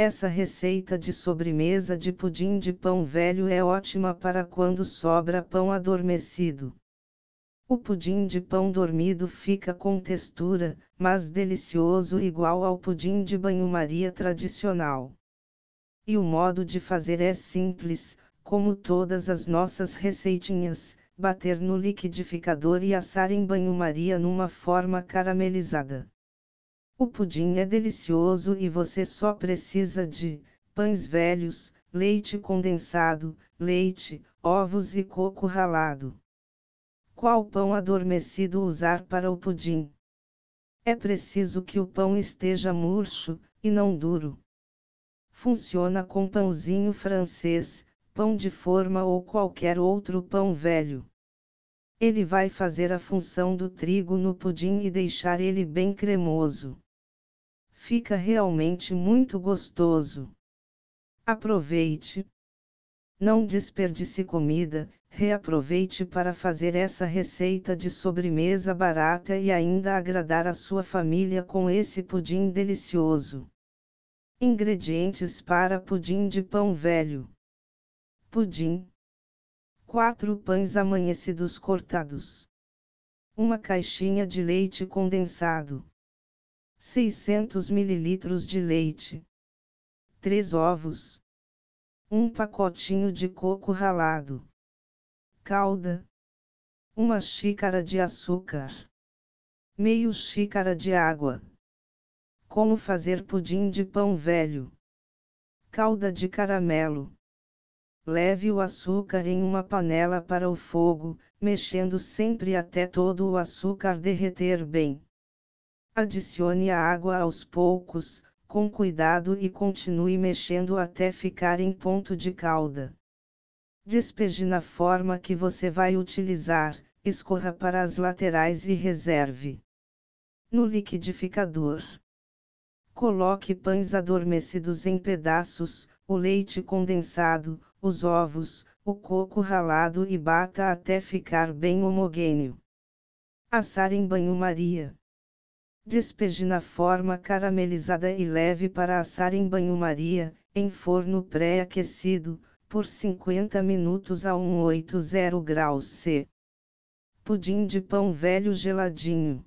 Essa receita de sobremesa de pudim de pão velho é ótima para quando sobra pão adormecido. O pudim de pão dormido fica com textura, mas delicioso igual ao pudim de banho-maria tradicional. E o modo de fazer é simples, como todas as nossas receitinhas, bater no liquidificador e assar em banho-maria numa forma caramelizada. O pudim é delicioso e você só precisa de pães velhos, leite condensado, leite, ovos e coco ralado. Qual pão adormecido usar para o pudim? É preciso que o pão esteja murcho, e não duro. Funciona com pãozinho francês, pão de forma ou qualquer outro pão velho. Ele vai fazer a função do trigo no pudim e deixar ele bem cremoso. Fica realmente muito gostoso. Aproveite. Não desperdice comida, reaproveite para fazer essa receita de sobremesa barata e ainda agradar a sua família com esse pudim delicioso. Ingredientes para pudim de pão velho: Pudim, 4 pães amanhecidos cortados, uma caixinha de leite condensado. 600 ml de leite, 3 ovos, um pacotinho de coco ralado, calda, uma xícara de açúcar, meio xícara de água. Como fazer pudim de pão velho? Calda de caramelo. Leve o açúcar em uma panela para o fogo, mexendo sempre até todo o açúcar derreter bem. Adicione a água aos poucos, com cuidado e continue mexendo até ficar em ponto de calda. Despeje na forma que você vai utilizar, escorra para as laterais e reserve. No liquidificador. Coloque pães adormecidos em pedaços, o leite condensado, os ovos, o coco ralado e bata até ficar bem homogêneo. Assar em banho-maria. Despeje na forma caramelizada e leve para assar em banho-maria, em forno pré-aquecido, por 50 minutos a 180 graus C. Pudim de pão velho geladinho.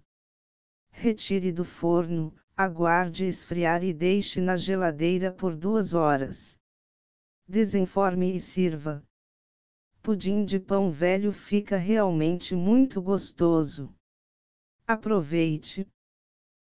Retire do forno, aguarde esfriar e deixe na geladeira por duas horas. Desenforme e sirva. Pudim de pão velho fica realmente muito gostoso. Aproveite.